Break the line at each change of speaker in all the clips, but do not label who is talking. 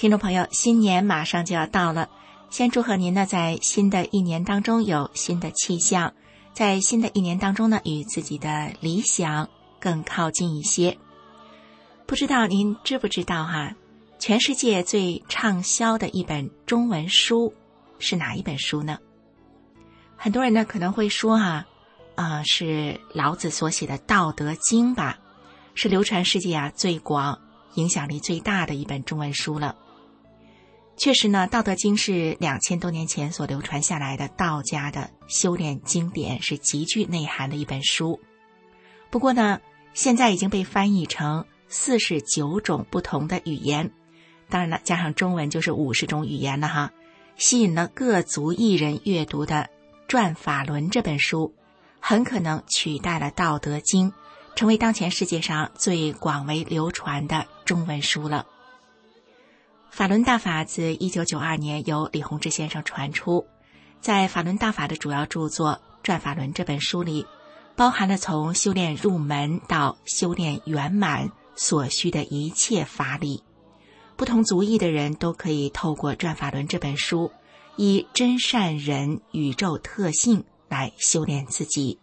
听众朋友，新年马上就要到了，先祝贺您呢，在新的一年当中有新的气象，在新的一年当中呢，与自己的理想更靠近一些。不知道您知不知道哈？全世界最畅销的一本中文书是哪一本书呢？很多人呢可能会说哈，啊，是老子所写的《道德经》吧，是流传世界啊最广、影响力最大的一本中文书了。确实呢，《道德经》是两千多年前所流传下来的道家的修炼经典，是极具内涵的一本书。不过呢，现在已经被翻译成四十九种不同的语言，当然了，加上中文就是五十种语言了哈，吸引了各族艺人阅读的《转法轮》这本书，很可能取代了《道德经》，成为当前世界上最广为流传的中文书了。法轮大法自一九九二年由李洪志先生传出，在法轮大法的主要著作《转法轮》这本书里，包含了从修炼入门到修炼圆满所需的一切法理。不同族裔的人都可以透过《转法轮》这本书，以真善人宇宙特性来修炼自己。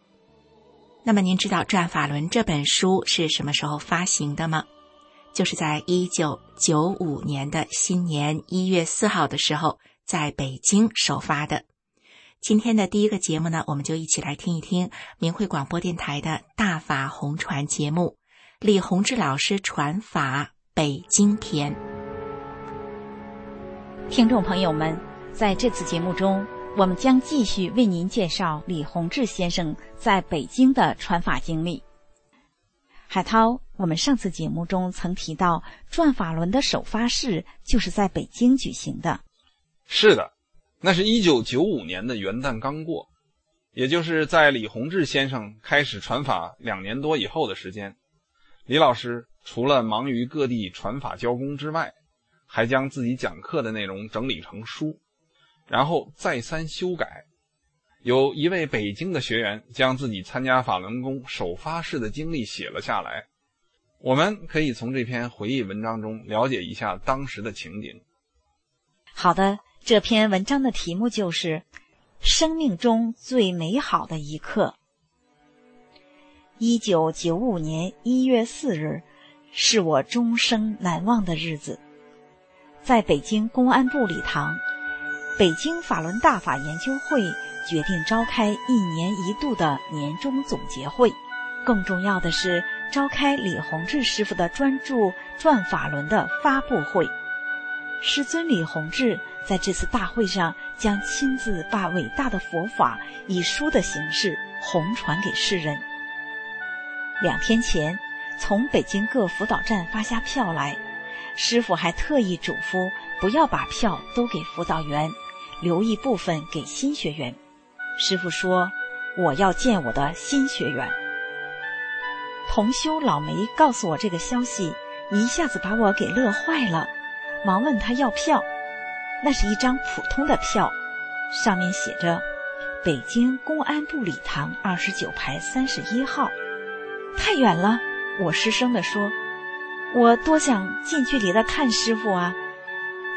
那么，您知道《转法轮》这本书是什么时候发行的吗？就是在一九九五年的新年一月四号的时候，在北京首发的。今天的第一个节目呢，我们就一起来听一听明慧广播电台的大法红传节目，李洪志老师传法北京篇。
听众朋友们，在这次节目中，我们将继续为您介绍李洪志先生在北京的传法经历。海涛，我们上次节目中曾提到，转法轮的首发式就是在北京举行的。
是的，那是一九九五年的元旦刚过，也就是在李洪志先生开始传法两年多以后的时间。李老师除了忙于各地传法教功之外，还将自己讲课的内容整理成书，然后再三修改。有一位北京的学员将自己参加法轮功首发式的经历写了下来，我们可以从这篇回忆文章中了解一下当时的情景。
好的，这篇文章的题目就是《生命中最美好的一刻》。一九九五年一月四日，是我终生难忘的日子，在北京公安部礼堂，北京法轮大法研究会。决定召开一年一度的年终总结会，更重要的是召开李洪志师傅的专著《转法轮》的发布会。师尊李洪志在这次大会上将亲自把伟大的佛法以书的形式弘传给世人。两天前，从北京各辅导站发下票来，师傅还特意嘱咐不要把票都给辅导员，留一部分给新学员。师傅说：“我要见我的新学员。”同修老梅告诉我这个消息，一下子把我给乐坏了，忙问他要票。那是一张普通的票，上面写着“北京公安部礼堂二十九排三十一号”。太远了，我失声地说：“我多想近距离的看师傅啊！”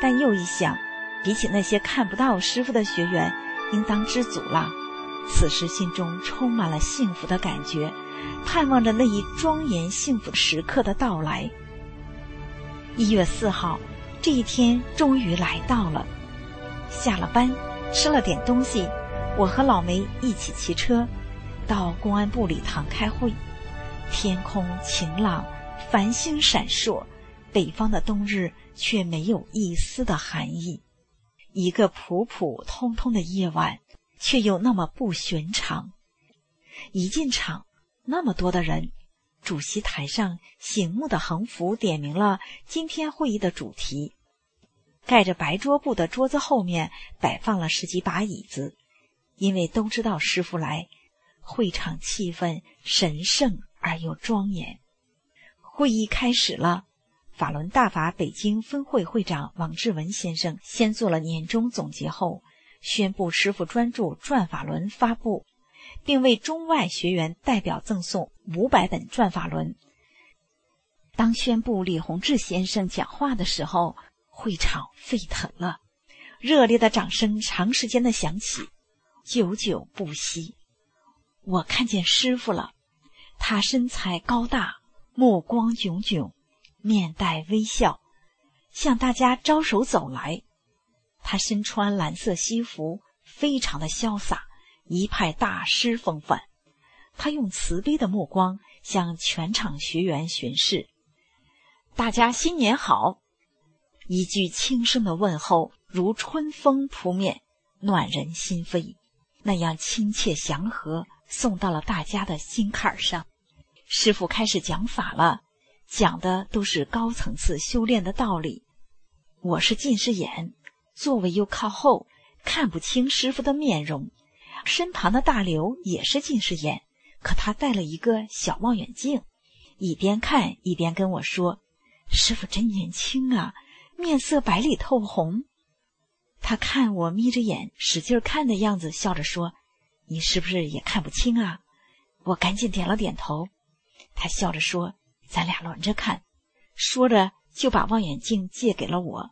但又一想，比起那些看不到师傅的学员。应当知足了。此时心中充满了幸福的感觉，盼望着那一庄严幸福时刻的到来。一月四号，这一天终于来到了。下了班，吃了点东西，我和老梅一起骑车到公安部礼堂开会。天空晴朗，繁星闪烁，北方的冬日却没有一丝的寒意。一个普普通通的夜晚，却又那么不寻常。一进场，那么多的人，主席台上醒目的横幅点明了今天会议的主题：盖着白桌布的桌子后面摆放了十几把椅子，因为都知道师傅来，会场气氛神圣而又庄严。会议开始了，法轮大法北京分会会长王志文先生先做了年终总结后，宣布师傅专著《转法轮》发布，并为中外学员代表赠送五百本《转法轮》。当宣布李洪志先生讲话的时候，会场沸腾了，热烈的掌声长时间的响起，久久不息。我看见师傅了，他身材高大，目光炯炯，面带微笑，向大家招手走来。他身穿蓝色西服，非常的潇洒，一派大师风范。他用慈悲的目光向全场学员巡视。大家新年好！一句轻声的问候，如春风扑面，暖人心扉。那样亲切祥和，送到了大家的心坎上。师傅开始讲法了，讲的都是高层次修炼的道理。我是近视眼，座位又靠后，看不清师傅的面容。身旁的大刘也是近视眼，可他戴了一个小望远镜，一边看一边跟我说。师傅真年轻啊，面色白里透红。他看我眯着眼使劲看的样子，笑着说：“你是不是也看不清啊？”我赶紧点了点头。他笑着说：“咱俩轮着看。”说着就把望远镜借给了我。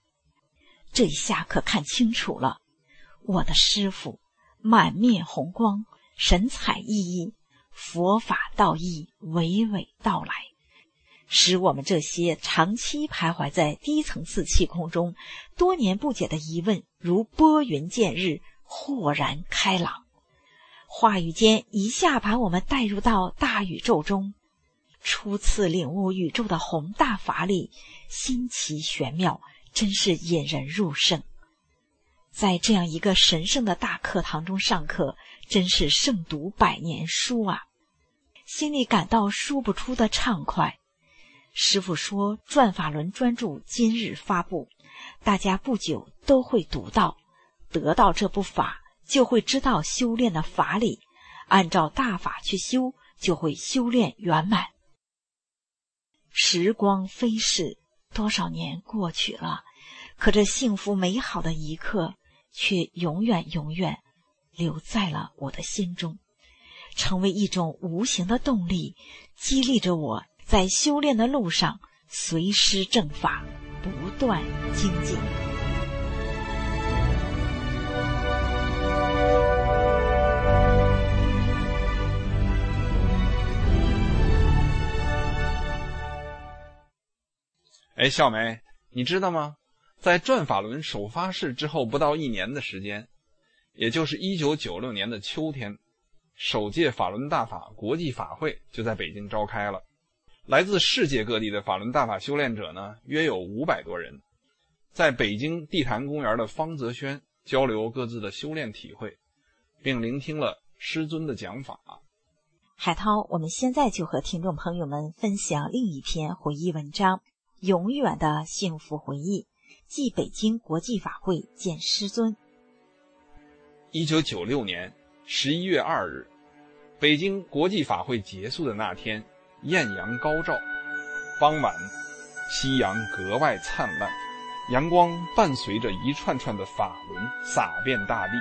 这一下可看清楚了，我的师傅满面红光，神采奕奕，佛法道义娓娓道来。使我们这些长期徘徊在低层次气空中、多年不解的疑问，如拨云见日，豁然开朗。话语间一下把我们带入到大宇宙中，初次领悟宇宙的宏大法理，新奇玄妙，真是引人入胜。在这样一个神圣的大课堂中上课，真是胜读百年书啊！心里感到说不出的畅快。师傅说：“转法轮专著今日发布，大家不久都会读到，得到这部法，就会知道修炼的法理，按照大法去修，就会修炼圆满。”时光飞逝，多少年过去了，可这幸福美好的一刻，却永远永远留在了我的心中，成为一种无形的动力，激励着我。在修炼的路上，随师正法，不断精进。
哎，小梅，你知道吗？在转法轮首发式之后不到一年的时间，也就是一九九六年的秋天，首届法轮大法国际法会就在北京召开了。来自世界各地的法轮大法修炼者呢，约有五百多人，在北京地坛公园的方泽轩交流各自的修炼体会，并聆听了师尊的讲法。
海涛，我们现在就和听众朋友们分享另一篇回忆文章《永远的幸福回忆》，即北京国际法会见师尊。
一九九六年十一月二日，北京国际法会结束的那天。艳阳高照，傍晚，夕阳格外灿烂，阳光伴随着一串串的法轮洒遍大地。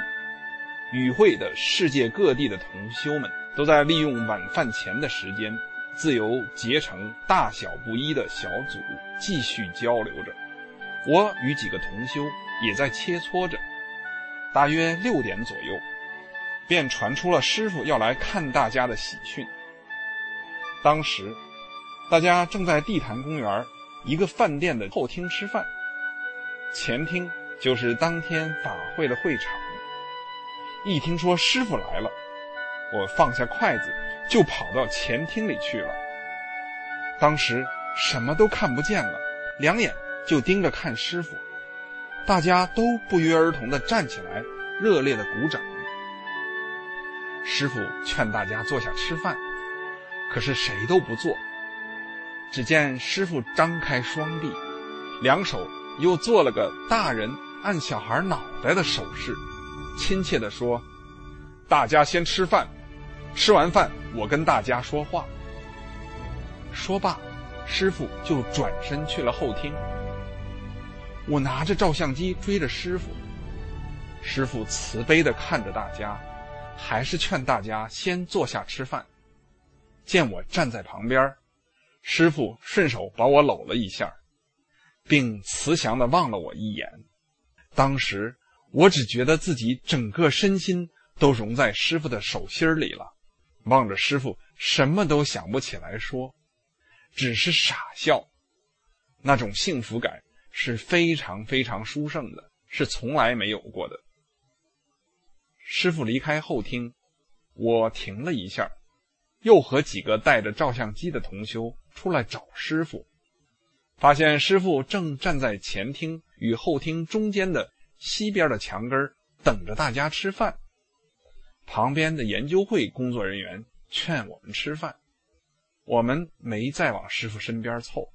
与会的世界各地的同修们，都在利用晚饭前的时间，自由结成大小不一的小组，继续交流着。我与几个同修也在切磋着。大约六点左右，便传出了师傅要来看大家的喜讯。当时，大家正在地坛公园一个饭店的后厅吃饭，前厅就是当天法会的会场。一听说师傅来了，我放下筷子就跑到前厅里去了。当时什么都看不见了，两眼就盯着看师傅。大家都不约而同的站起来，热烈的鼓掌。师傅劝大家坐下吃饭。可是谁都不做。只见师傅张开双臂，两手又做了个大人按小孩脑袋的手势，亲切地说：“大家先吃饭，吃完饭我跟大家说话。”说罢，师傅就转身去了后厅。我拿着照相机追着师傅，师傅慈悲地看着大家，还是劝大家先坐下吃饭。见我站在旁边，师傅顺手把我搂了一下，并慈祥地望了我一眼。当时我只觉得自己整个身心都融在师傅的手心里了，望着师傅什么都想不起来说，只是傻笑。那种幸福感是非常非常殊胜的，是从来没有过的。师傅离开后厅，我停了一下。又和几个带着照相机的同修出来找师傅，发现师傅正站在前厅与后厅中间的西边的墙根等着大家吃饭。旁边的研究会工作人员劝我们吃饭，我们没再往师傅身边凑，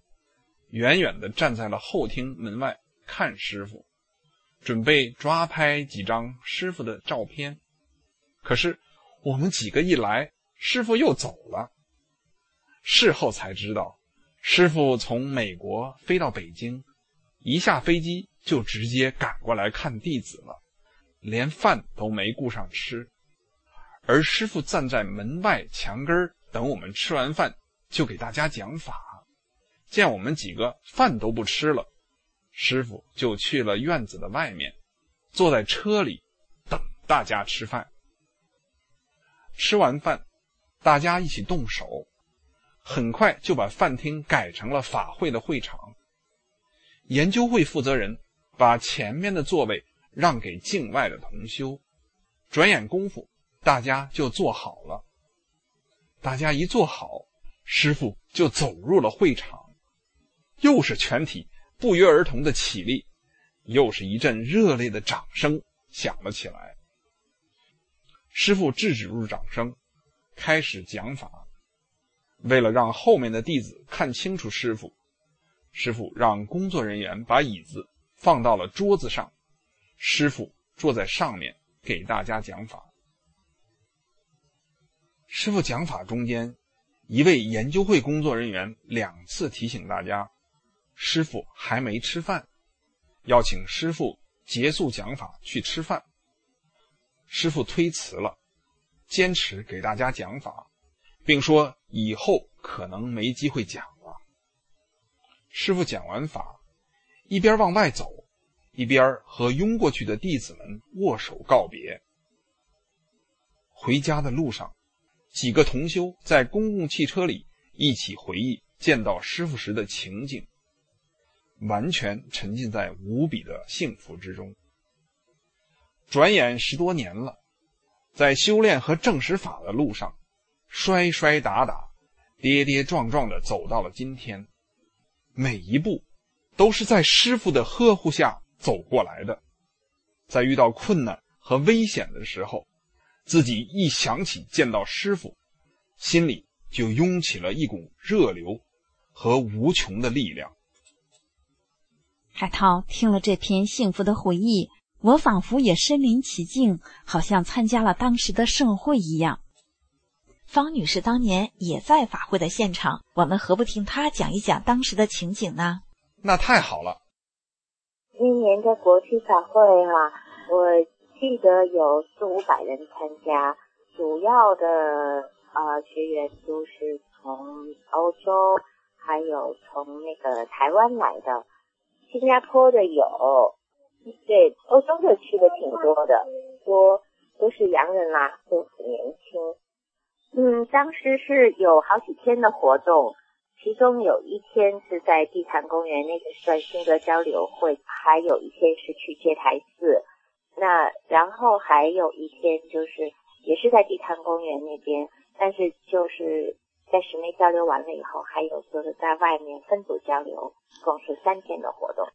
远远的站在了后厅门外看师傅，准备抓拍几张师傅的照片。可是我们几个一来。师傅又走了。事后才知道，师傅从美国飞到北京，一下飞机就直接赶过来看弟子了，连饭都没顾上吃。而师傅站在门外墙根等我们吃完饭，就给大家讲法。见我们几个饭都不吃了，师傅就去了院子的外面，坐在车里等大家吃饭。吃完饭。大家一起动手，很快就把饭厅改成了法会的会场。研究会负责人把前面的座位让给境外的同修，转眼功夫，大家就坐好了。大家一坐好，师傅就走入了会场，又是全体不约而同的起立，又是一阵热烈的掌声响了起来。师傅制止住掌声。开始讲法，为了让后面的弟子看清楚师傅，师傅让工作人员把椅子放到了桌子上，师傅坐在上面给大家讲法。师傅讲法中间，一位研究会工作人员两次提醒大家，师傅还没吃饭，要请师傅结束讲法去吃饭。师傅推辞了。坚持给大家讲法，并说以后可能没机会讲了。师傅讲完法，一边往外走，一边和拥过去的弟子们握手告别。回家的路上，几个同修在公共汽车里一起回忆见到师傅时的情景，完全沉浸在无比的幸福之中。转眼十多年了。在修炼和正实法的路上，摔摔打打，跌跌撞撞的走到了今天，每一步都是在师傅的呵护下走过来的。在遇到困难和危险的时候，自己一想起见到师傅，心里就涌起了一股热流和无穷的力量。
海涛听了这篇幸福的回忆。我仿佛也身临其境，好像参加了当时的盛会一样。方女士当年也在法会的现场，我们何不听她讲一讲当时的情景呢？
那太好了。
今年的国际法会哈，我记得有四五百人参加，主要的呃学员都是从欧洲，还有从那个台湾来的，新加坡的有。对，欧洲的去的挺多的，多都是洋人啦，都很年轻。嗯，当时是有好几天的活动，其中有一天是在地坛公园，那个算心得交流会，还有一天是去接台寺。那然后还有一天就是也是在地坛公园那边，但是就是在室内交流完了以后，还有就是在外面分组交流，共是三天的活动。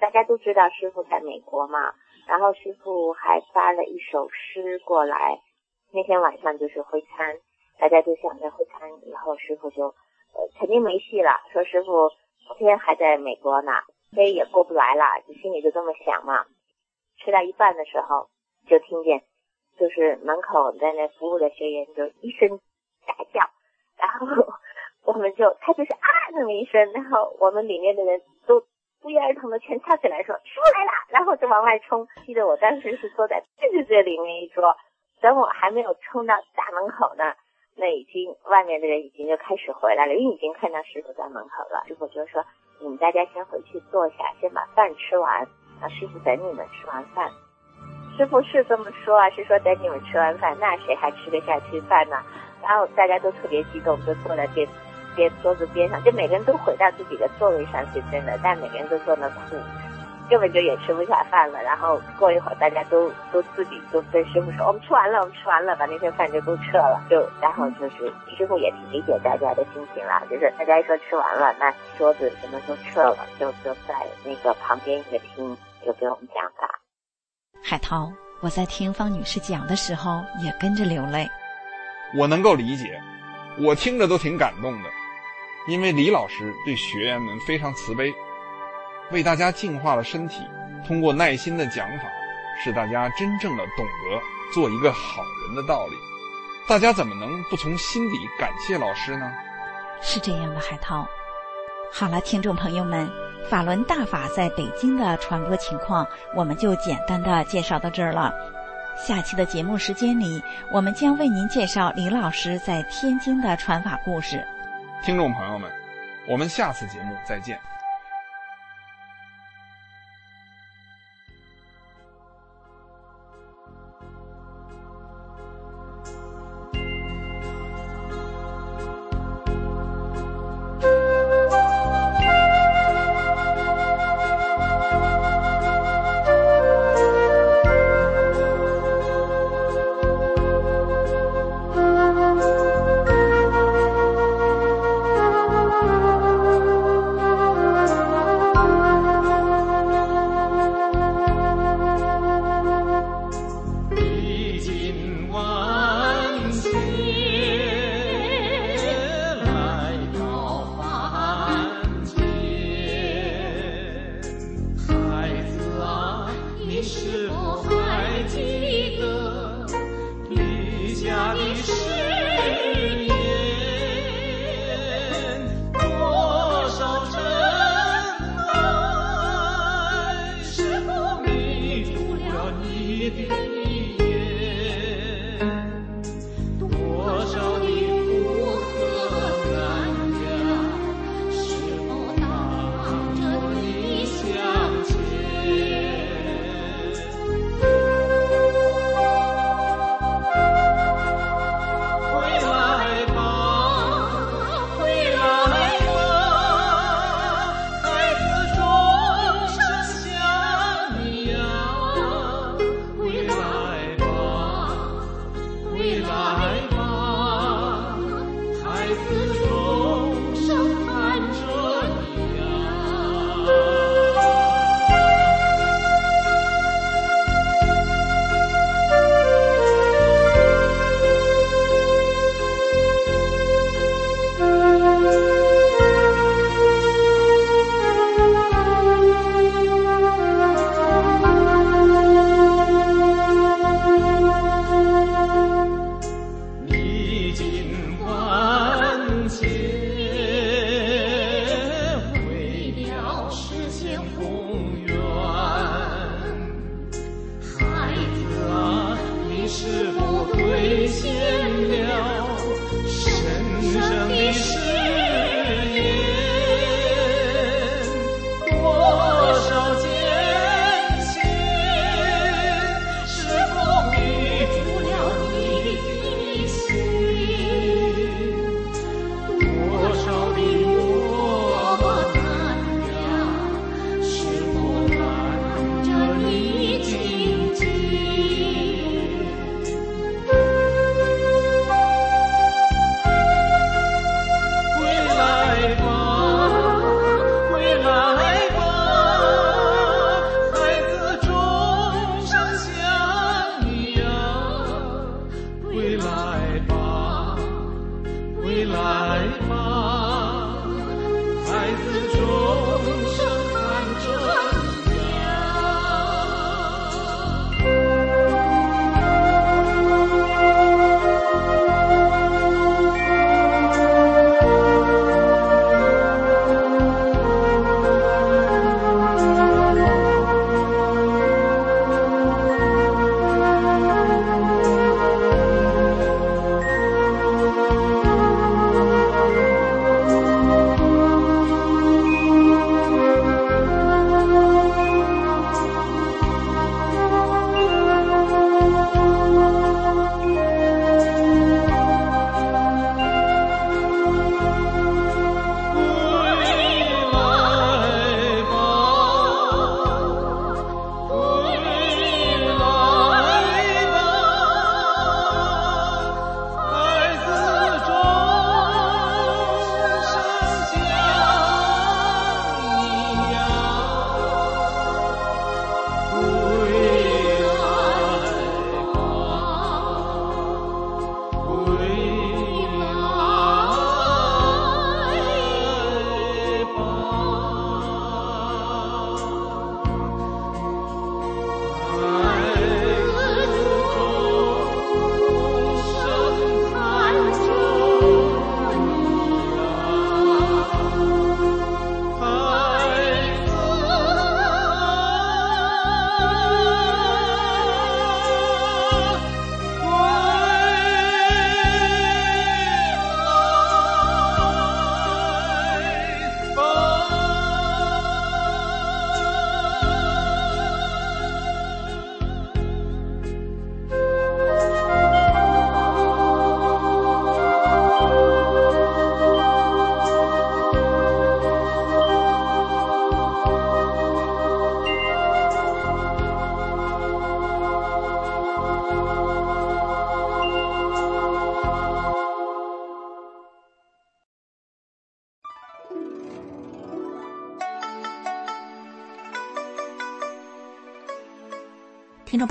大家都知道师傅在美国嘛，然后师傅还发了一首诗过来。那天晚上就是会餐，大家就想着会餐以后师傅就呃肯定没戏了。说师傅昨天还在美国呢，所以也过不来了，就心里就这么想嘛。吃到一半的时候，就听见就是门口在那服务的学员就一声大叫，然后我们就他就是啊那么一声，然后我们里面的人都不约而同的全跳起来说出来了，然后就往外冲。记得我当时是坐在最最里面一桌，等我还没有冲到大门口呢。那已经外面的人已经就开始回来了，因为已经看到师傅在门口了。师傅就说：“你们大家先回去坐下，先把饭吃完，让师傅等你们吃完饭。”师傅是这么说啊，是说等你们吃完饭，那谁还吃得下去饭呢？然后大家都特别激动，就坐在边边桌子边上，就每个人都回到自己的座位上去，真的，但每个人都坐那哭。根本就也吃不下饭了，然后过一会儿大家都都自己都跟师傅说，我们吃完了，我们吃完了，把那些饭就都撤了，就然后就是师傅也挺理解大家的心情啦，就是大家一说吃完了，那桌子什么都撤了，就就在那个旁边一个厅就给我们讲法。
海涛，我在听方女士讲的时候也跟着流泪，
我能够理解，我听着都挺感动的，因为李老师对学员们非常慈悲。为大家净化了身体，通过耐心的讲法，使大家真正的懂得做一个好人的道理。大家怎么能不从心底感谢老师呢？
是这样的，海涛。好了，听众朋友们，法轮大法在北京的传播情况，我们就简单的介绍到这儿了。下期的节目时间里，我们将为您介绍李老师在天津的传法故事。
听众朋友们，我们下次节目再见。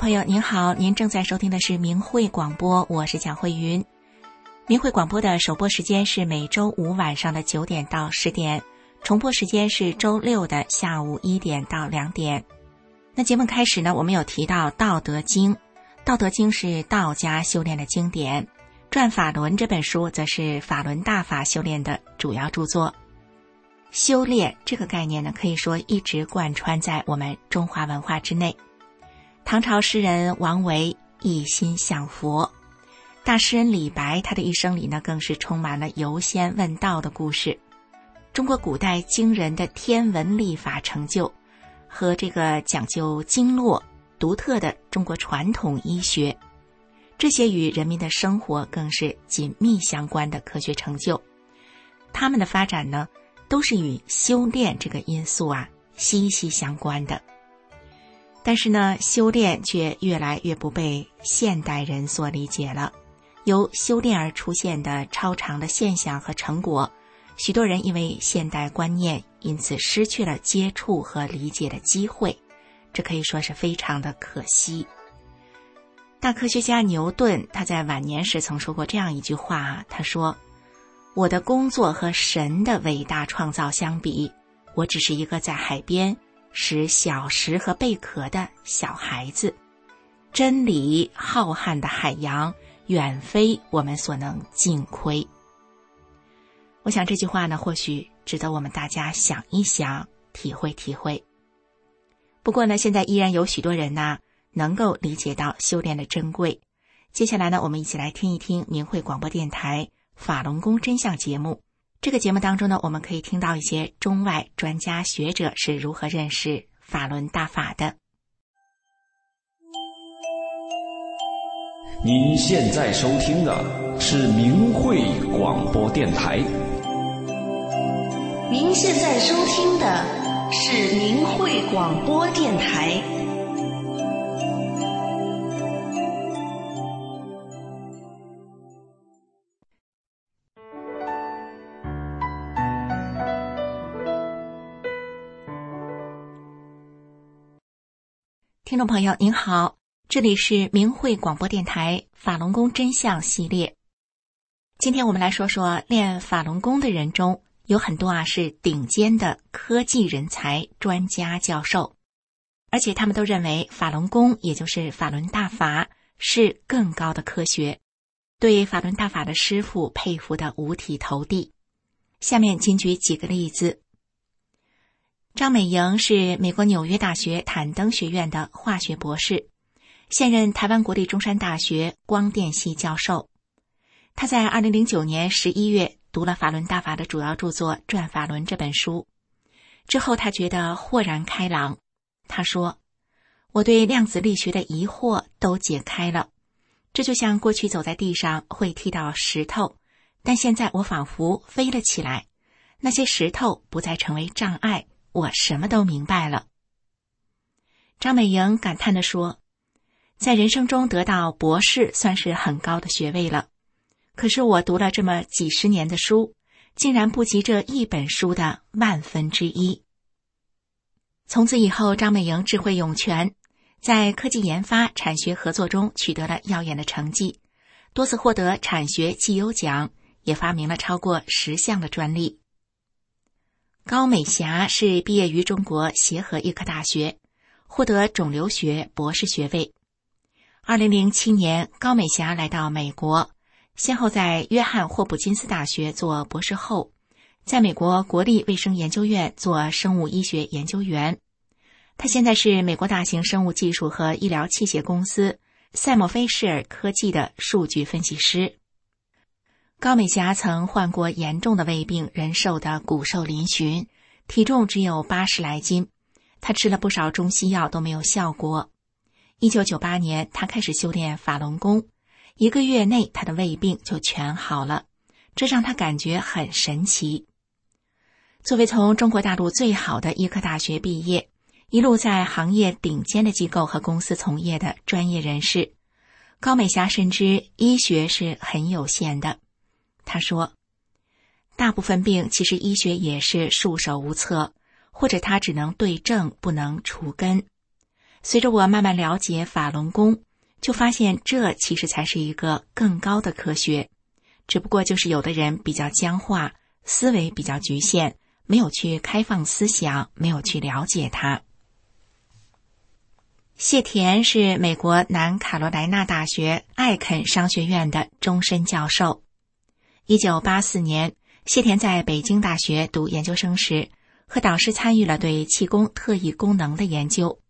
朋友您好，您正在收听的是明慧广播，我是蒋慧云。明慧广播的首播时间是每周五晚上的九点到十点，重播时间是周六的下午一点到两点。那节目开始呢，我们有提到《道德经》，《道德经》是道家修炼的经典，《转法轮》这本书则是法轮大法修炼的主要著作。修炼这个概念呢，可以说一直贯穿在我们中华文化之内。唐朝诗人王维一心向佛，大诗人李白他的一生里呢，更是充满了游仙问道的故事。中国古代惊人的天文历法成就。和这个讲究经络、独特的中国传统医学，这些与人民的生活更是紧密相关的科学成就，他们的发展呢，都是与修炼这个因素啊息息相关的。但是呢，修炼却越来越不被现代人所理解了，由修炼而出现的超常的现象和成果。许多人因为现代观念，因此失去了接触和理解的机会，这可以说是非常的可惜。大科学家牛顿他在晚年时曾说过这样一句话啊：“他说，我的工作和神的伟大创造相比，我只是一个在海边使小石和贝壳的小孩子。真理浩瀚的海洋，远非我们所能尽窥。”我想这句话呢，或许值得我们大家想一想，体会体会。不过呢，现在依然有许多人呢，能够理解到修炼的珍贵。接下来呢，我们一起来听一听明慧广播电台法轮功真相节目。这个节目当中呢，我们可以听到一些中外专家学者是如何认识法轮大法的。
您现在收听的是明慧广播电台。
您现在收听的是明慧广播电台。
听众朋友您好，这里是明慧广播电台法轮功真相系列。今天我们来说说练法轮功的人中。有很多啊，是顶尖的科技人才、专家、教授，而且他们都认为法轮功，也就是法轮大法，是更高的科学，对法轮大法的师傅佩服的五体投地。下面仅举几个例子：张美莹是美国纽约大学坦登学院的化学博士，现任台湾国立中山大学光电系教授。他在二零零九年十一月。读了法轮大法的主要著作《转法轮》这本书之后，他觉得豁然开朗。他说：“我对量子力学的疑惑都解开了。这就像过去走在地上会踢到石头，但现在我仿佛飞了起来，那些石头不再成为障碍，我什么都明白了。”张美莹感叹地说：“在人生中得到博士，算是很高的学位了。”可是我读了这么几十年的书，竟然不及这一本书的万分之一。从此以后，张美莹智慧涌泉，在科技研发、产学合作中取得了耀眼的成绩，多次获得产学绩优奖，也发明了超过十项的专利。高美霞是毕业于中国协和医科大学，获得肿瘤学博士学位。二零零七年，高美霞来到美国。先后在约翰霍普金斯大学做博士后，在美国国立卫生研究院做生物医学研究员。他现在是美国大型生物技术和医疗器械公司赛默菲士尔科技的数据分析师。高美霞曾患过严重的胃病，人瘦得骨瘦嶙峋，体重只有八十来斤。她吃了不少中西药都没有效果。一九九八年，他开始修炼法轮功。一个月内，他的胃病就全好了，这让他感觉很神奇。作为从中国大陆最好的医科大学毕业，一路在行业顶尖的机构和公司从业的专业人士，高美霞深知医学是很有限的。他说：“大部分病其实医学也是束手无策，或者他只能对症不能除根。”随着我慢慢了解法轮功，就发现这其实才是一个更高的科学，只不过就是有的人比较僵化，思维比较局限，没有去开放思想，没有去了解它。谢田是美国南卡罗来纳大学艾肯商学院的终身教授。一九八四年，谢田在北京大学读研究生时，和导师参与了对气功特异功能的研究。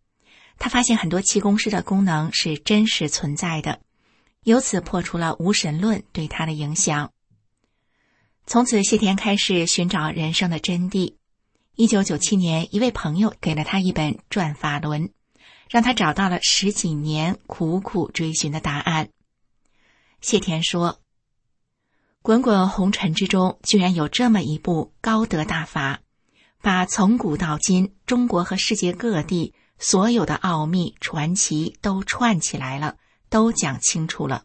他发现很多气功师的功能是真实存在的，由此破除了无神论对他的影响。从此，谢田开始寻找人生的真谛。一九九七年，一位朋友给了他一本《转法轮》，让他找到了十几年苦苦追寻的答案。谢田说：“滚滚红尘之中，居然有这么一部高德大法，把从古到今中国和世界各地。”所有的奥秘传奇都串起来了，都讲清楚了。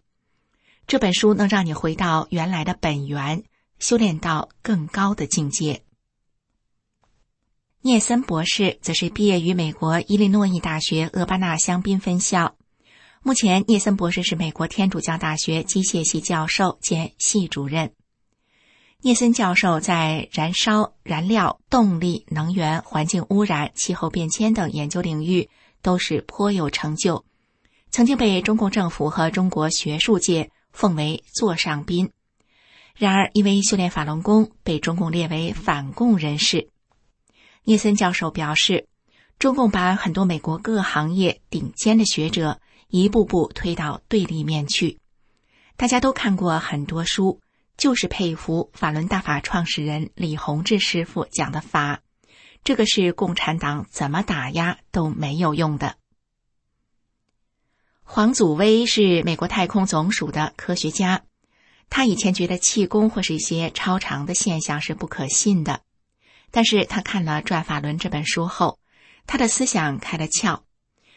这本书能让你回到原来的本源，修炼到更高的境界。聂森博士则是毕业于美国伊利诺伊大学厄巴纳香槟分校，目前聂森博士是美国天主教大学机械系教授兼系主任。聂森教授在燃烧、燃料、动力、能源、环境污染、气候变迁等研究领域都是颇有成就，曾经被中共政府和中国学术界奉为座上宾。然而，因为修炼法轮功，被中共列为反共人士。聂森教授表示，中共把很多美国各行业顶尖的学者一步步推到对立面去。大家都看过很多书。就是佩服法轮大法创始人李洪志师傅讲的法，这个是共产党怎么打压都没有用的。黄祖威是美国太空总署的科学家，他以前觉得气功或是一些超常的现象是不可信的，但是他看了《转法轮》这本书后，他的思想开了窍，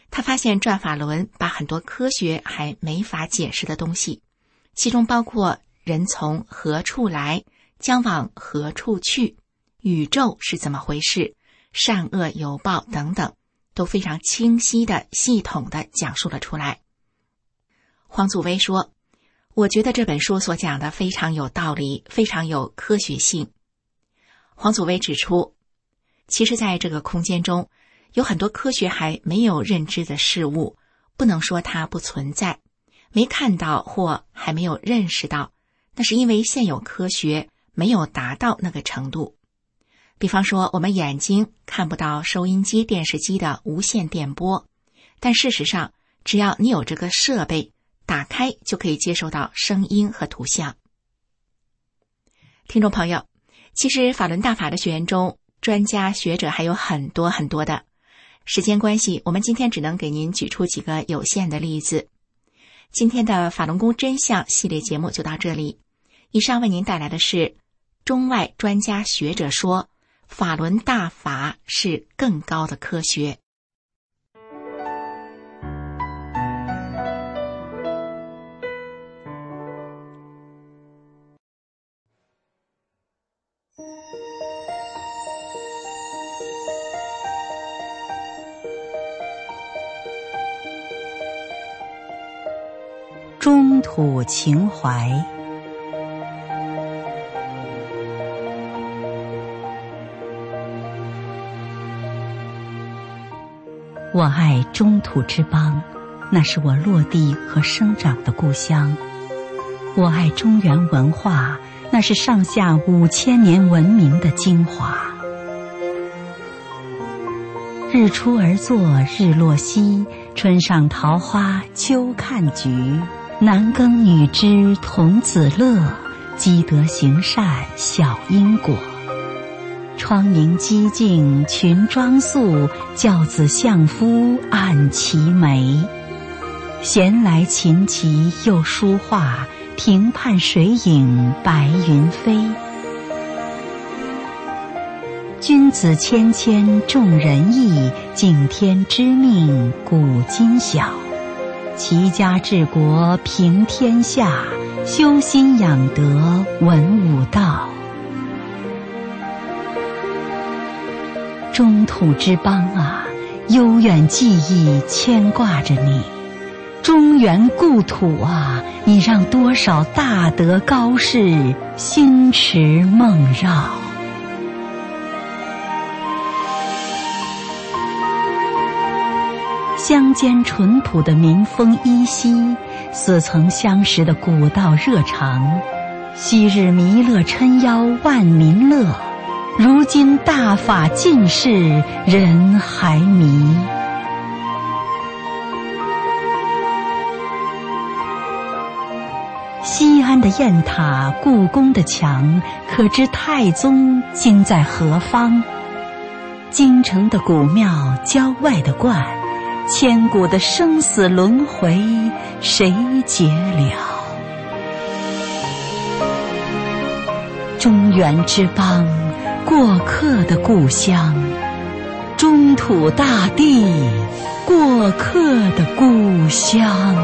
他发现《转法轮》把很多科学还没法解释的东西，其中包括。人从何处来，将往何处去？宇宙是怎么回事？善恶有报等等，都非常清晰的、系统的讲述了出来。黄祖威说：“我觉得这本书所讲的非常有道理，非常有科学性。”黄祖威指出，其实在这个空间中，有很多科学还没有认知的事物，不能说它不存在，没看到或还没有认识到。那是因为现有科学没有达到那个程度。比方说，我们眼睛看不到收音机、电视机的无线电波，但事实上，只要你有这个设备，打开就可以接收到声音和图像。听众朋友，其实法轮大法的学员中，专家学者还有很多很多的。时间关系，我们今天只能给您举出几个有限的例子。今天的法轮功真相系列节目就到这里。以上为您带来的是中外专家学者说，法轮大法是更高的科学。
中土情怀。我爱中土之邦，那是我落地和生长的故乡。我爱中原文化，那是上下五千年文明的精华。日出而作，日落西，春上桃花，秋看菊。男耕女织，童子乐，积德行善，小因果。窗明几净，群装素，教子相夫，暗齐眉。闲来琴棋又书画，亭畔水影白云飞。君子谦谦，重仁义，敬天知命，古今晓。齐家治国平天下，修心养德文武道。中土之邦啊，悠远记忆牵挂着你。中原故土啊，你让多少大德高士心驰梦绕。乡间淳朴的民风依稀，似曾相识的古道热肠。昔日弥勒撑腰万民乐，如今大法尽释人还迷。西安的雁塔，故宫的墙，可知太宗今在何方？京城的古庙，郊外的观，千古的生死轮回，谁解了？中原之邦，过客的故乡；中土大地，过客的故乡。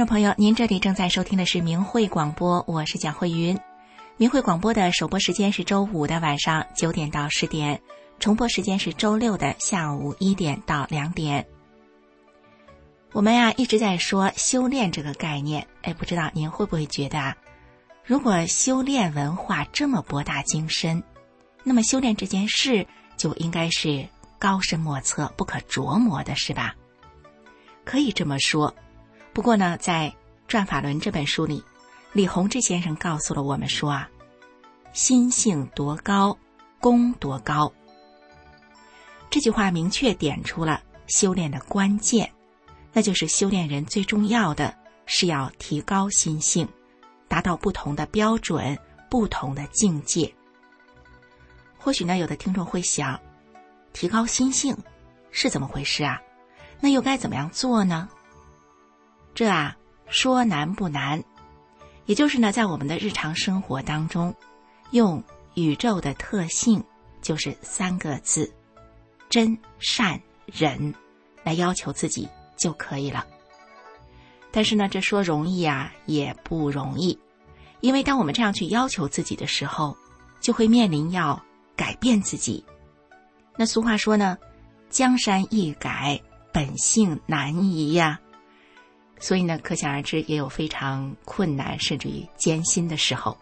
众朋友，您这里正在收听的是明慧广播，我是蒋慧云。明慧广播的首播时间是周五的晚上九点到十点，重播时间是周六的下午一点到两点。我们呀一直在说修炼这个概念，哎，不知道您会不会觉得啊，如果修炼文化这么博大精深，那么修炼这件事就应该是高深莫测、不可琢磨的，是吧？可以这么说。不过呢，在《转法轮》这本书里，李洪志先生告诉了我们说啊，心性多高，功多高。这句话明确点出了修炼的关键，那就是修炼人最重要的是要提高心性，达到不同的标准、不同的境界。或许呢，有的听众会想，提高心性是怎么回事啊？那又该怎么样做呢？这啊，说难不难，也就是呢，在我们的日常生活当中，用宇宙的特性，就是三个字：真、善、忍，来要求自己就可以了。但是呢，这说容易啊，也不容易，因为当我们这样去要求自己的时候，就会面临要改变自己。那俗话说呢，江山易改，本性难移呀。所以呢，可想而知，也有非常困难甚至于艰辛的时候。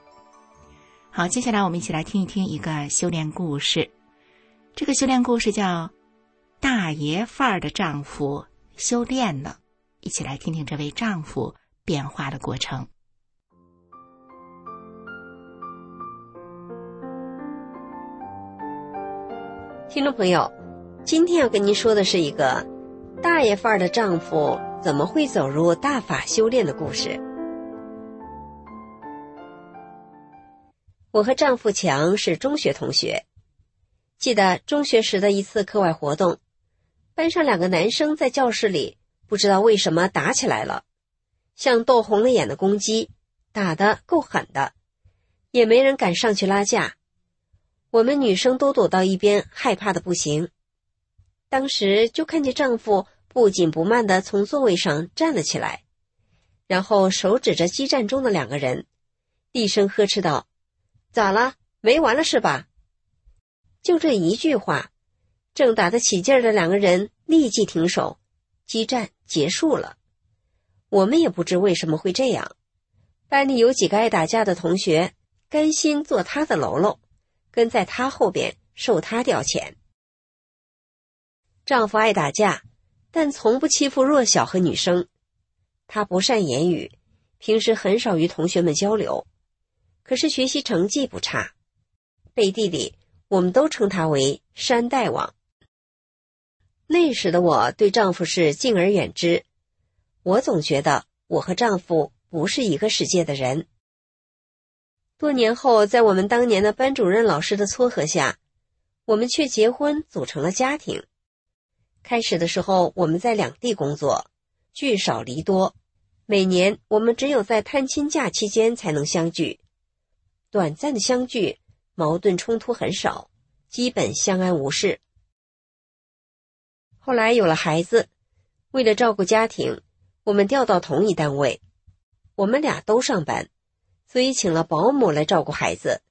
好，接下来我们一起来听一听一个修炼故事。这个修炼故事叫《大爷范儿的丈夫修炼了》，一起来听听这位丈夫变化的过程。
听众朋友，今天要跟您说的是一个大爷范儿的丈夫。怎么会走入大法修炼的故事？我和丈夫强是中学同学，记得中学时的一次课外活动，班上两个男生在教室里不知道为什么打起来了，像斗红了眼的公鸡，打得够狠的，也没人敢上去拉架，我们女生都躲到一边，害怕的不行。当时就看见丈夫。不紧不慢地从座位上站了起来，然后手指着激战中的两个人，厉声呵斥道：“咋了？没完了是吧？”就这一句话，正打得起劲儿的两个人立即停手，激战结束了。我们也不知为什么会这样，班里有几个爱打架的同学，甘心做他的喽喽，跟在他后边受他调遣。丈夫爱打架。但从不欺负弱小和女生，他不善言语，平时很少与同学们交流，可是学习成绩不差。背地里，我们都称他为“山大王”。那时的我对丈夫是敬而远之，我总觉得我和丈夫不是一个世界的人。多年后，在我们当年的班主任老师的撮合下，我们却结婚，组成了家庭。开始的时候，我们在两地工作，聚少离多。每年我们只有在探亲假期间才能相聚，短暂的相聚，矛盾冲突很少，基本相安无事。后来有了孩子，为了照顾家庭，我们调到同一单位，我们俩都上班，所以请了保姆来照顾孩子。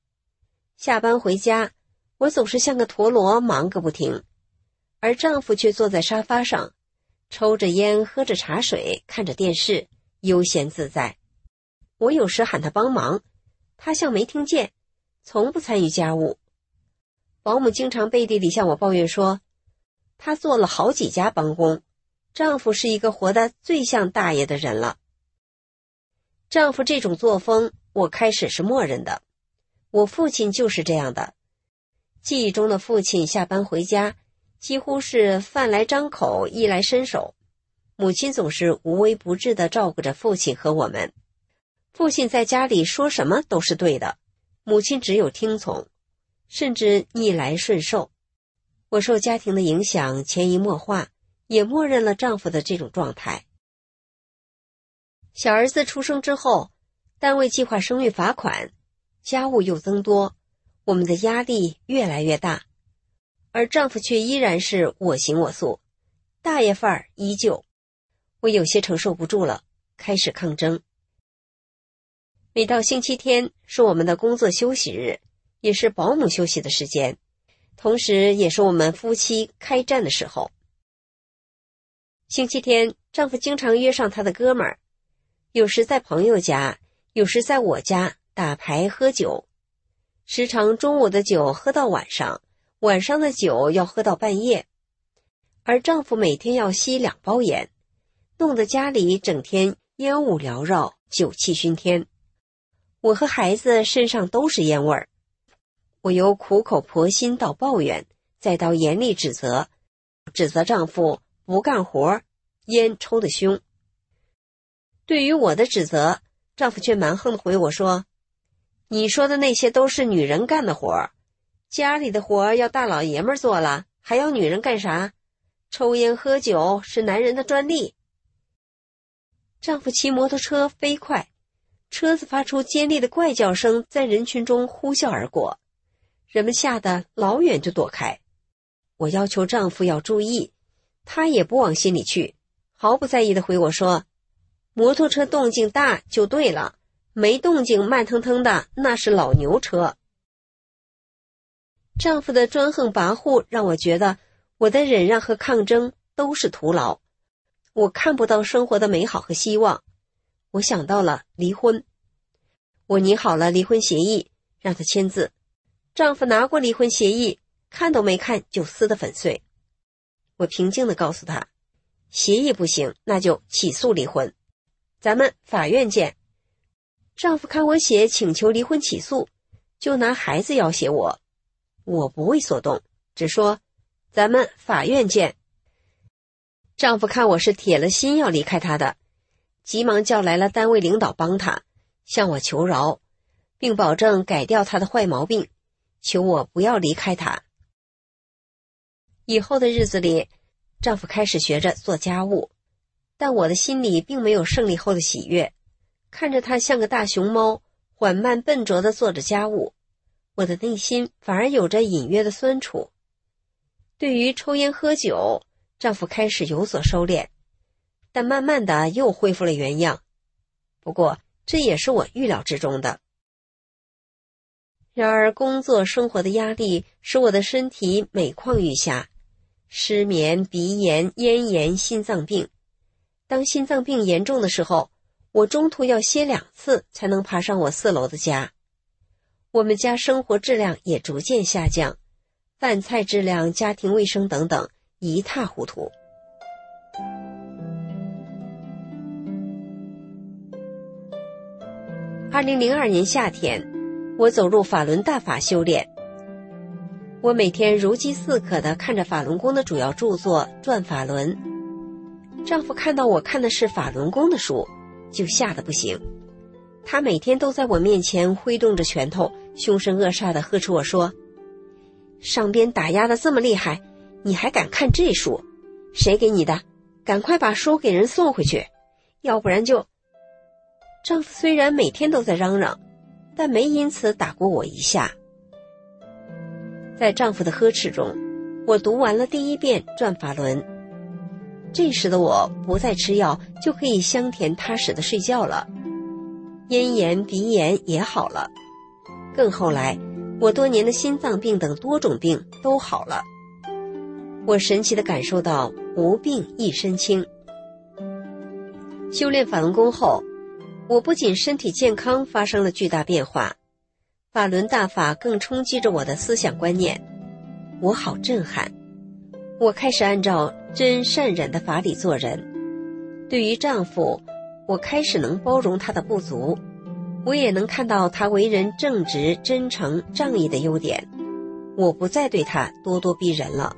下班回家，我总是像个陀螺，忙个不停。而丈夫却坐在沙发上，抽着烟，喝着茶水，看着电视，悠闲自在。我有时喊他帮忙，他像没听见，从不参与家务。保姆经常背地里向我抱怨说，她做了好几家帮工，丈夫是一个活得最像大爷的人了。丈夫这种作风，我开始是默认的。我父亲就是这样的，记忆中的父亲下班回家。几乎是饭来张口，衣来伸手。母亲总是无微不至的照顾着父亲和我们。父亲在家里说什么都是对的，母亲只有听从，甚至逆来顺受。我受家庭的影响，潜移默化，也默认了丈夫的这种状态。小儿子出生之后，单位计划生育罚款，家务又增多，我们的压力越来越大。而丈夫却依然是我行我素，大爷范儿依旧，我有些承受不住了，开始抗争。每到星期天是我们的工作休息日，也是保姆休息的时间，同时也是我们夫妻开战的时候。星期天，丈夫经常约上他的哥们儿，有时在朋友家，有时在我家打牌喝酒，时常中午的酒喝到晚上，晚上的酒要喝到半夜。而丈夫每天要吸两包烟，弄得家里整天烟雾缭绕，酒气熏天。我和孩子身上都是烟味儿，我由苦口婆心到抱怨，再到严厉指责，指责丈夫不干活，烟抽得凶。对于我的指责，丈夫却蛮横的回我说：“你说的那些都是女人干的活儿，家里的活要大老爷们做了，还要女人干啥？抽烟喝酒是男人的专利。”丈夫骑摩托车飞快。车子发出尖利的怪叫声，在人群中呼啸而过，人们吓得老远就躲开。我要求丈夫要注意，他也不往心里去，毫不在意的回我说：“摩托车动静大就对了，没动静慢腾腾的那是老牛车。”丈夫的专横跋扈让我觉得我的忍让和抗争都是徒劳，我看不到生活的美好和希望。我想到了离婚，我拟好了离婚协议，让他签字。丈夫拿过离婚协议，看都没看就撕得粉碎。我平静的告诉他，协议不行，那就起诉离婚，咱们法院见。丈夫看我写请求离婚起诉，就拿孩子要挟我，我不为所动，只说咱们法院见。丈夫看我是铁了心要离开他的。急忙叫来了单位领导帮他，向我求饶，并保证改掉他的坏毛病，求我不要离开他。以后的日子里，丈夫开始学着做家务，但我的心里并没有胜利后的喜悦。看着他像个大熊猫，缓慢笨拙地做着家务，我的内心反而有着隐约的酸楚。对于抽烟喝酒，丈夫开始有所收敛。但慢慢的又恢复了原样，不过这也是我预料之中的。然而，工作生活的压力使我的身体每况愈下，失眠、鼻炎、咽炎、心脏病。当心脏病严重的时候，我中途要歇两次才能爬上我四楼的家。我们家生活质量也逐渐下降，饭菜质量、家庭卫生等等一塌糊涂。二零零二年夏天，我走入法轮大法修炼。我每天如饥似渴的看着法轮功的主要著作《转法轮》。丈夫看到我看的是法轮功的书，就吓得不行。他每天都在我面前挥动着拳头，凶神恶煞的呵斥我说：“上边打压的这么厉害，你还敢看这书？谁给你的？赶快把书给人送回去，要不然就……”丈夫虽然每天都在嚷嚷，但没因此打过我一下。在丈夫的呵斥中，我读完了第一遍《转法轮》。这时的我不再吃药，就可以香甜踏实的睡觉了，咽炎、鼻炎也好了。更后来，我多年的心脏病等多种病都好了。我神奇的感受到无病一身轻。修炼法轮功后。我不仅身体健康发生了巨大变化，法轮大法更冲击着我的思想观念，我好震撼。我开始按照真善忍的法理做人。对于丈夫，我开始能包容他的不足，我也能看到他为人正直、真诚、仗义的优点。我不再对他咄咄逼人了。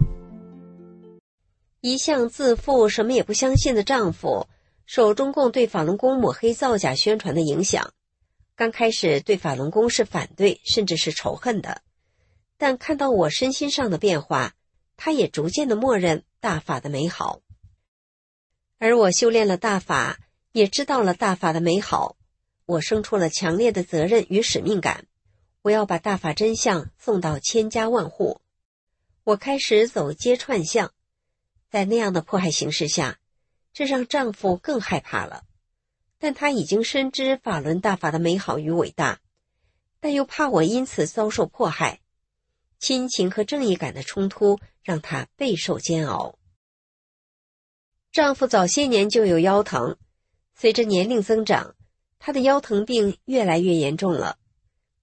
一向自负、什么也不相信的丈夫。受中共对法轮功抹黑造假宣传的影响，刚开始对法轮功是反对甚至是仇恨的，但看到我身心上的变化，他也逐渐的默认大法的美好。而我修炼了大法，也知道了大法的美好，我生出了强烈的责任与使命感，我要把大法真相送到千家万户。我开始走街串巷，在那样的迫害形势下。这让丈夫更害怕了。但他已经深知法轮大法的美好与伟大，但又怕我因此遭受迫害，亲情和正义感的冲突让他备受煎熬。丈夫早些年就有腰疼，随着年龄增长，他的腰疼病越来越严重了，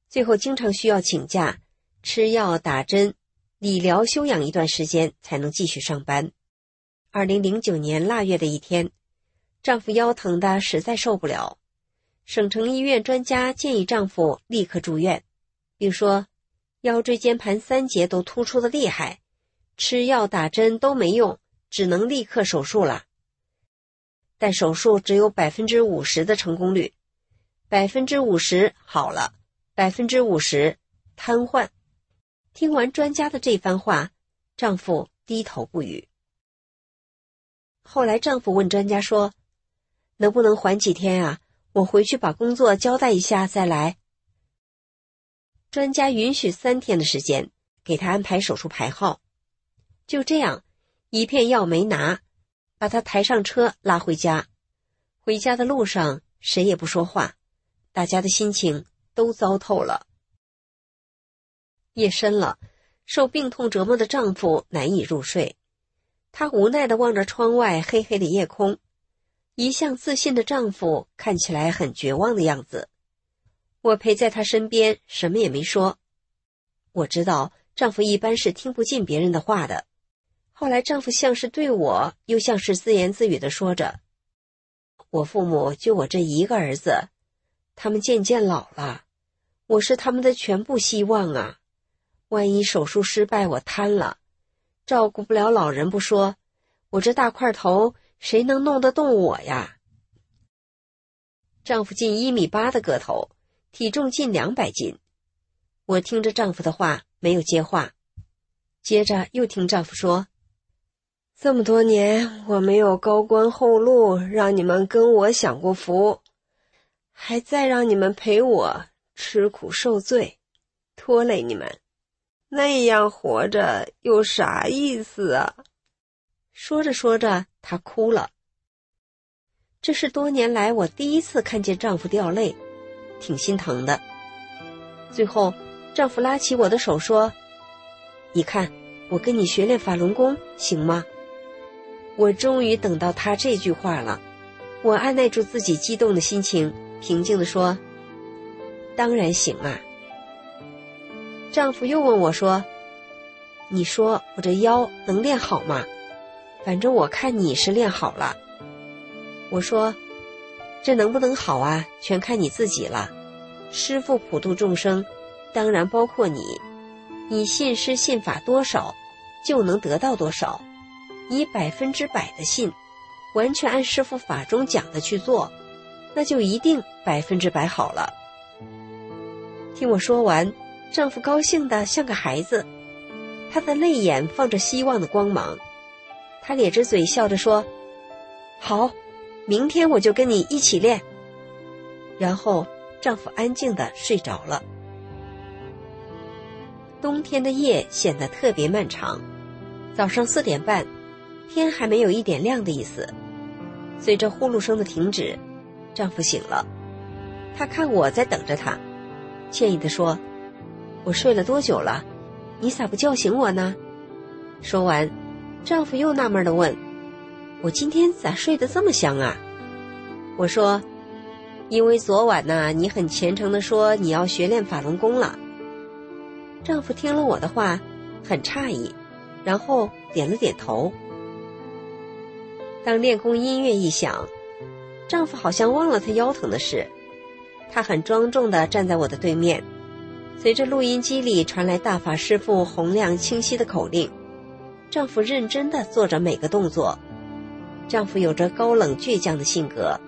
最后经常需要请假，吃药、打针、理疗、休养一段时间才能继续上班。二零零九年腊月的一天。丈夫腰疼的实在受不了，省城医院专家建议丈夫立刻住院，并说腰椎间盘三节都突出的厉害，吃药打针都没用，只能立刻手术了。但手术只有百分之五十的成功率，百分之五十好了，百分之五十瘫痪。听完专家的这番话，丈夫低头不语。后来丈夫问专家说。能不能缓几天啊？我回去把工作交代一下再来。专家允许三天的时间，给他安排手术排号。就这样，一片药没拿，把他抬上车拉回家。回家的路上，谁也不说话，大家的心情都糟透了。夜深了，受病痛折磨的丈夫难以入睡，他无奈的望着窗外黑黑的夜空。一向自信的丈夫看起来很绝望的样子，我陪在他身边，什么也没说。我知道丈夫一般是听不进别人的话的。后来丈夫像是对我，又像是自言自语的说着：“我父母就我这一个儿子，他们渐渐老了，我是他们的全部希望啊！万一手术失败，我瘫了，照顾不了老人不说，我这大块头。”谁能弄得动我呀？丈夫近一米八的个头，体重近两百斤。我听着丈夫的话，没有接话。接着又听丈夫说：“这么多年，我没有高官厚禄，让你们跟我享过福，还再让你们陪我吃苦受罪，拖累你们，那样活着有啥意思啊？”说着说着，她哭了。这是多年来我第一次看见丈夫掉泪，挺心疼的。最后，丈夫拉起我的手说：“你看，我跟你学练法轮功行吗？”我终于等到他这句话了。我按耐住自己激动的心情，平静的说：“当然行啊。”丈夫又问我说：“你说我这腰能练好吗？”反正我看你是练好了。我说，这能不能好啊？全看你自己了。师傅普度众生，当然包括你。你信师信法多少，就能得到多少。你百分之百的信，完全按师傅法中讲的去做，那就一定百分之百好了。听我说完，丈夫高兴的像个孩子，他的泪眼放着希望的光芒。他咧着嘴笑着说：“好，明天我就跟你一起练。”然后丈夫安静的睡着了。冬天的夜显得特别漫长，早上四点半，天还没有一点亮的意思。随着呼噜声的停止，丈夫醒了，他看我在等着他，歉意的说：“我睡了多久了？你咋不叫醒我呢？”说完。丈夫又纳闷的问：“我今天咋睡得这么香啊？”我说：“因为昨晚呢，你很虔诚的说你要学练法轮功了。”丈夫听了我的话，很诧异，然后点了点头。当练功音乐一响，丈夫好像忘了他腰疼的事，他很庄重的站在我的对面，随着录音机里传来大法师父洪亮清晰的口令。丈夫认真的做着每个动作，丈夫有着高冷倔强的性格，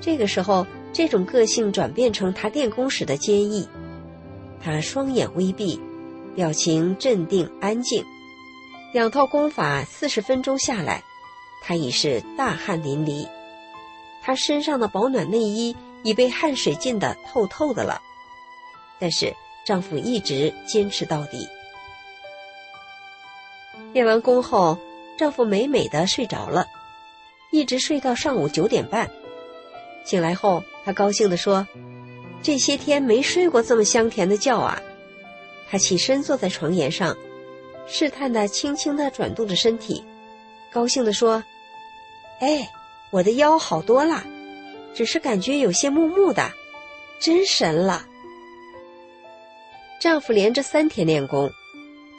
这个时候，这种个性转变成他练功时的坚毅。他双眼微闭，表情镇定安静。两套功法四十分钟下来，他已是大汗淋漓，他身上的保暖内衣已被汗水浸得透透的了。但是丈夫一直坚持到底。练完功后，丈夫美美的睡着了，一直睡到上午九点半。醒来后，他高兴地说：“这些天没睡过这么香甜的觉啊！”他起身坐在床沿上，试探的轻轻的转动着身体，高兴地说：“哎，我的腰好多了，只是感觉有些木木的，真神了。”丈夫连着三天练功，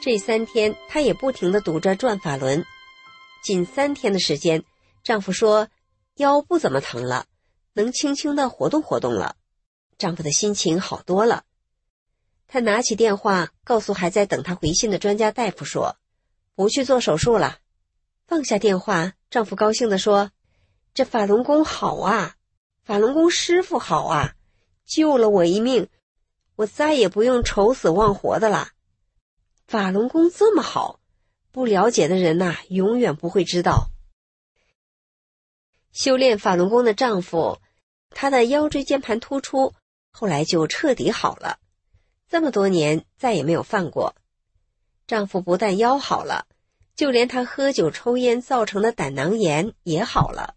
这三天她也不停的读着转法轮。仅三天的时间，丈夫说腰不怎么疼了，能轻轻的活动活动了。丈夫的心情好多了。他拿起电话，告诉还在等他回信的专家大夫说：“不去做手术了。”放下电话，丈夫高兴地说：“这法轮功好啊，法轮功师傅好啊，救了我一命。”我再也不用愁死忘活的了。法轮功这么好，不了解的人呐，永远不会知道。修炼法轮功的丈夫，他的腰椎间盘突出，后来就彻底好了，这么多年再也没有犯过。丈夫不但腰好了，就连他喝酒抽烟造成的胆囊炎也好了，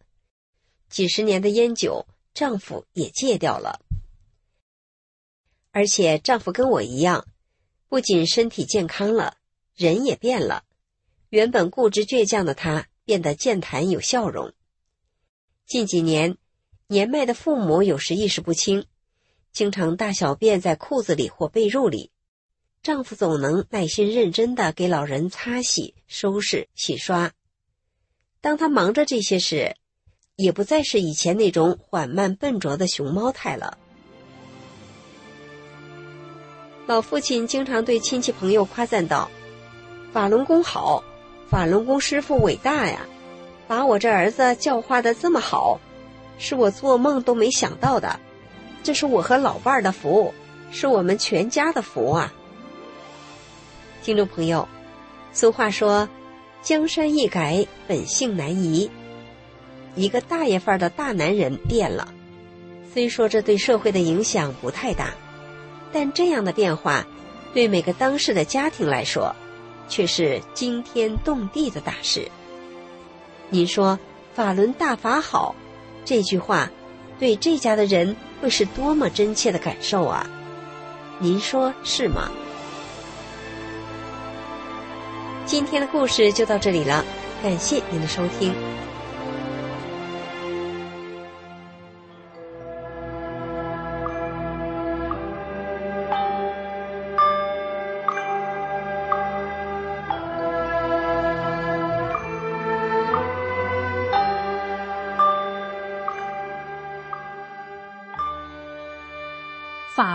几十年的烟酒，丈夫也戒掉了。而且丈夫跟我一样，不仅身体健康了，人也变了。原本固执倔强的他变得健谈有笑容。近几年，年迈的父母有时意识不清，经常大小便在裤子里或被褥里，丈夫总能耐心认真的给老人擦洗、收拾、洗刷。当他忙着这些时，也不再是以前那种缓慢笨拙的熊猫态了。老父亲经常对亲戚朋友夸赞道：“法轮功好，法轮功师傅伟大呀，把我这儿子教化的这么好，是我做梦都没想到的。这是我和老伴儿的福，是我们全家的福啊！”听众朋友，俗话说：“江山易改，本性难移。”一个大爷范儿的大男人变了，虽说这对社会的影响不太大。但这样的变化，对每个当事的家庭来说，却是惊天动地的大事。您说“法轮大法好”这句话，对这家的人会是多么真切的感受啊？您说是吗？今天的故事就到这里了，感谢您的收听。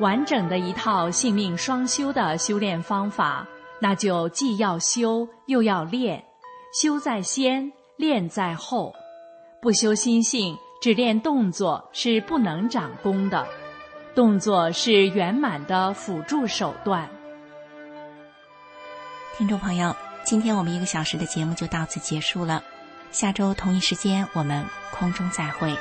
完整的一套性命双修的修炼方法，那就既要修又要练，修在先，练在后。不修心性，只练动作是不能长功的。动作是圆满的辅助手段。
听众朋友，今天我们一个小时的节目就到此结束了，下周同一时间我们空中再会。